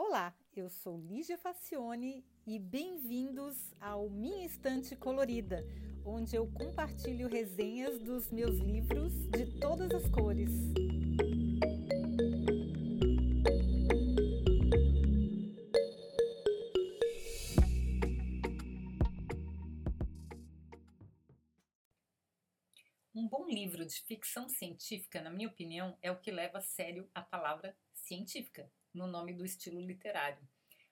Olá, eu sou Lígia Facione e bem-vindos ao Minha Estante Colorida, onde eu compartilho resenhas dos meus livros de todas as cores. Um bom livro de ficção científica, na minha opinião, é o que leva a sério a palavra científica no nome do estilo literário.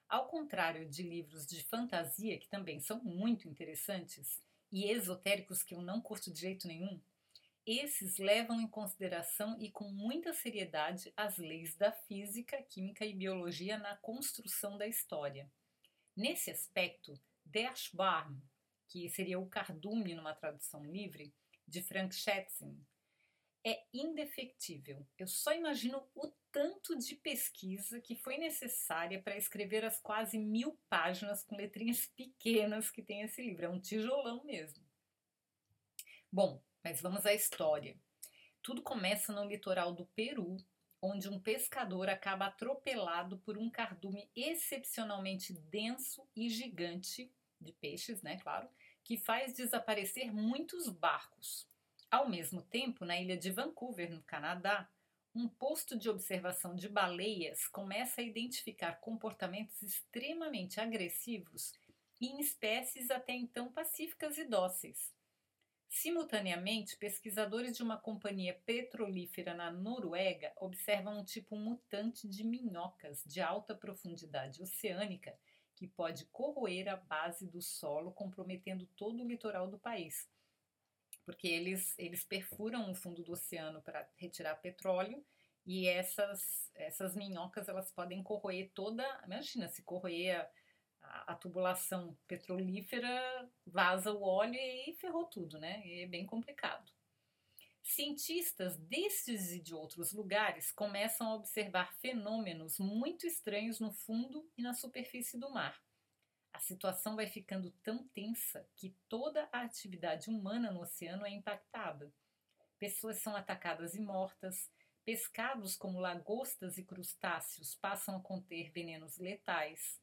Ao contrário de livros de fantasia, que também são muito interessantes, e esotéricos que eu não curto de jeito nenhum, esses levam em consideração e com muita seriedade as leis da física, química e biologia na construção da história. Nesse aspecto, Der Schwarm, que seria o cardume numa tradução livre, de Frank Schätzing, é indefectível. Eu só imagino o tanto de pesquisa que foi necessária para escrever as quase mil páginas com letrinhas pequenas que tem esse livro. É um tijolão mesmo. Bom, mas vamos à história. Tudo começa no litoral do Peru, onde um pescador acaba atropelado por um cardume excepcionalmente denso e gigante de peixes, né, claro, que faz desaparecer muitos barcos. Ao mesmo tempo, na ilha de Vancouver, no Canadá, um posto de observação de baleias começa a identificar comportamentos extremamente agressivos em espécies até então pacíficas e dóceis. Simultaneamente, pesquisadores de uma companhia petrolífera na Noruega observam um tipo mutante de minhocas de alta profundidade oceânica que pode corroer a base do solo, comprometendo todo o litoral do país. Porque eles, eles perfuram o fundo do oceano para retirar petróleo e essas, essas minhocas elas podem corroer toda. Imagina se corroer a, a, tubulação petrolífera, vaza o óleo e ferrou tudo, né? E é bem complicado. Cientistas destes e de outros lugares começam a observar fenômenos muito estranhos no fundo e na superfície do mar. A situação vai ficando tão tensa que toda a atividade humana no oceano é impactada. Pessoas são atacadas e mortas, pescados como lagostas e crustáceos passam a conter venenos letais.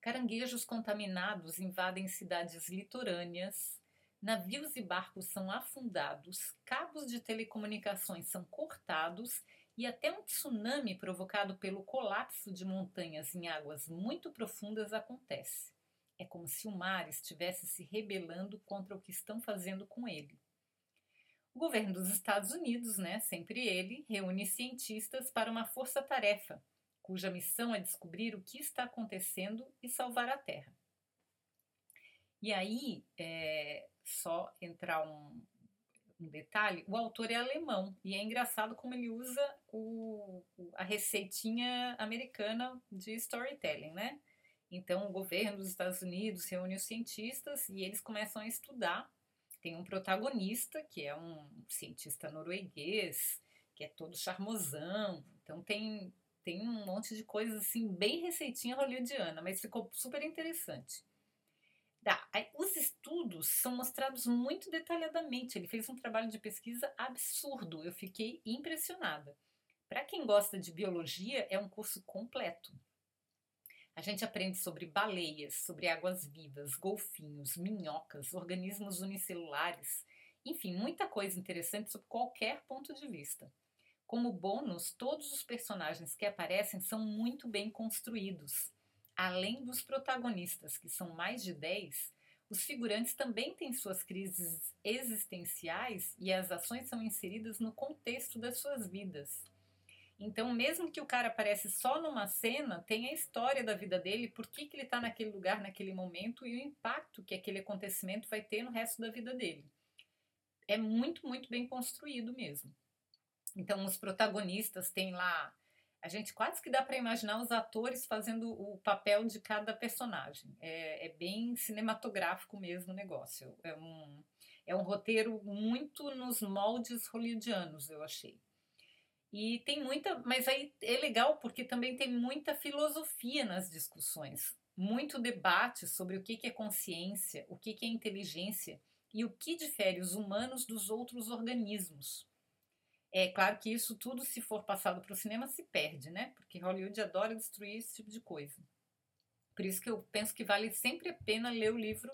Caranguejos contaminados invadem cidades litorâneas, navios e barcos são afundados, cabos de telecomunicações são cortados e até um tsunami provocado pelo colapso de montanhas em águas muito profundas acontece. É como se o mar estivesse se rebelando contra o que estão fazendo com ele. O governo dos Estados Unidos, né, sempre ele, reúne cientistas para uma força-tarefa, cuja missão é descobrir o que está acontecendo e salvar a Terra. E aí, é, só entrar um, um, detalhe, o autor é alemão e é engraçado como ele usa o, a receitinha americana de storytelling, né? Então, o governo dos Estados Unidos reúne os cientistas e eles começam a estudar. Tem um protagonista, que é um cientista norueguês, que é todo charmosão. Então, tem, tem um monte de coisas assim, bem receitinha hollywoodiana, mas ficou super interessante. Os estudos são mostrados muito detalhadamente. Ele fez um trabalho de pesquisa absurdo. Eu fiquei impressionada. Para quem gosta de biologia, é um curso completo. A gente aprende sobre baleias, sobre águas vivas, golfinhos, minhocas, organismos unicelulares, enfim, muita coisa interessante sob qualquer ponto de vista. Como bônus, todos os personagens que aparecem são muito bem construídos. Além dos protagonistas, que são mais de 10, os figurantes também têm suas crises existenciais e as ações são inseridas no contexto das suas vidas. Então, mesmo que o cara aparece só numa cena, tem a história da vida dele, por que, que ele está naquele lugar, naquele momento e o impacto que aquele acontecimento vai ter no resto da vida dele. É muito, muito bem construído mesmo. Então, os protagonistas têm lá a gente quase que dá para imaginar os atores fazendo o papel de cada personagem. É, é, bem cinematográfico mesmo o negócio. É um, é um roteiro muito nos moldes hollywoodianos, eu achei. E tem muita. Mas aí é legal porque também tem muita filosofia nas discussões, muito debate sobre o que, é consciência, o que é inteligência e o que difere os humanos dos outros organismos. É claro que isso tudo, se for passado para o cinema, se perde, né? Porque Hollywood adora destruir esse tipo de coisa. Por isso que eu penso que vale sempre a pena ler o livro.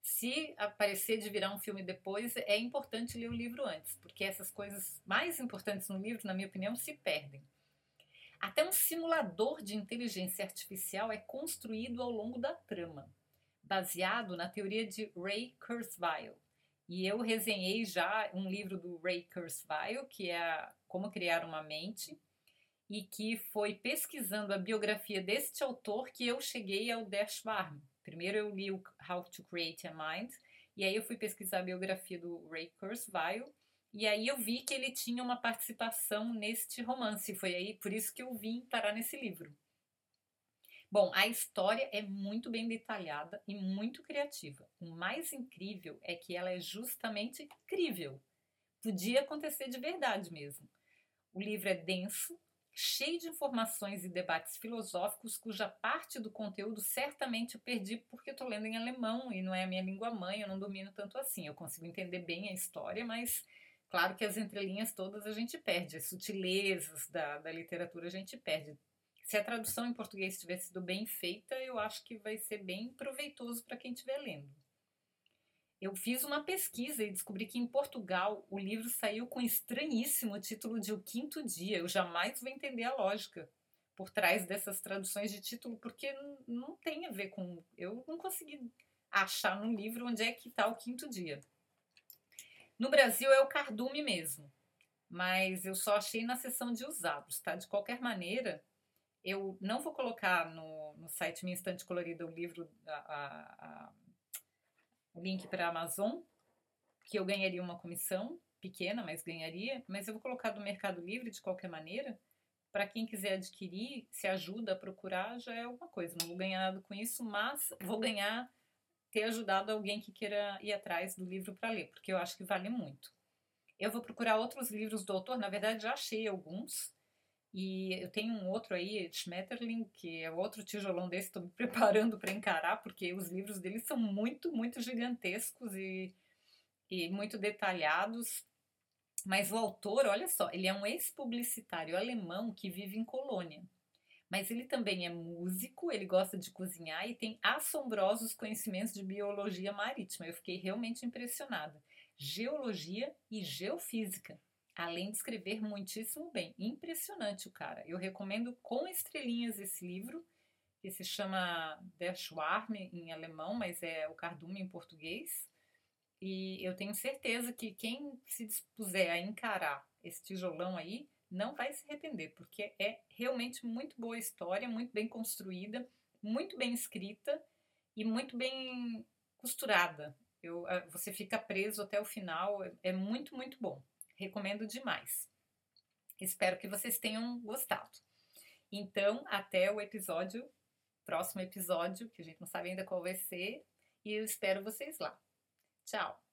Se aparecer de virar um filme depois, é importante ler o livro antes, porque essas coisas mais importantes no livro, na minha opinião, se perdem. Até um simulador de inteligência artificial é construído ao longo da trama, baseado na teoria de Ray Kurzweil. E eu resenhei já um livro do Ray Kurzweil, que é Como Criar uma Mente, e que foi pesquisando a biografia deste autor que eu cheguei ao Der Schwarm. Primeiro eu li o How to Create a Mind, e aí eu fui pesquisar a biografia do Ray Kurzweil, e aí eu vi que ele tinha uma participação neste romance, foi aí por isso que eu vim parar nesse livro. Bom, a história é muito bem detalhada e muito criativa. O mais incrível é que ela é justamente crível. Podia acontecer de verdade mesmo. O livro é denso, cheio de informações e debates filosóficos, cuja parte do conteúdo certamente eu perdi porque estou lendo em alemão e não é a minha língua mãe, eu não domino tanto assim. Eu consigo entender bem a história, mas claro que as entrelinhas todas a gente perde, as sutilezas da, da literatura a gente perde. Se a tradução em português tiver sido bem feita, eu acho que vai ser bem proveitoso para quem estiver lendo. Eu fiz uma pesquisa e descobri que em Portugal o livro saiu com estranhíssimo título de O Quinto Dia. Eu jamais vou entender a lógica por trás dessas traduções de título, porque não tem a ver com. Eu não consegui achar no livro onde é que está o quinto dia. No Brasil é o cardume mesmo, mas eu só achei na seção de usados, tá? De qualquer maneira, eu não vou colocar no, no site Minha Estante Colorida o livro, a, a, a o link para a Amazon, que eu ganharia uma comissão pequena, mas ganharia, mas eu vou colocar do Mercado Livre de qualquer maneira. Para quem quiser adquirir, se ajuda a procurar, já é alguma coisa. Não vou ganhar nada com isso, mas vou ganhar ter ajudado alguém que queira ir atrás do livro para ler, porque eu acho que vale muito. Eu vou procurar outros livros do autor, na verdade já achei alguns, e eu tenho um outro aí, Schmetterling, que é outro tijolão desse, estou me preparando para encarar, porque os livros dele são muito, muito gigantescos e, e muito detalhados. Mas o autor, olha só, ele é um ex-publicitário alemão que vive em Colônia. Mas ele também é músico, ele gosta de cozinhar e tem assombrosos conhecimentos de biologia marítima. Eu fiquei realmente impressionada. Geologia e geofísica além de escrever muitíssimo bem. Impressionante o cara. Eu recomendo com estrelinhas esse livro, que se chama Der Schwarm em alemão, mas é o cardume em português. E eu tenho certeza que quem se dispuser a encarar esse tijolão aí não vai se arrepender, porque é realmente muito boa história, muito bem construída, muito bem escrita e muito bem costurada. Eu, ah, você fica preso até o final, é, é muito, muito bom. Recomendo demais. Espero que vocês tenham gostado. Então, até o episódio, próximo episódio, que a gente não sabe ainda qual vai ser, e eu espero vocês lá. Tchau!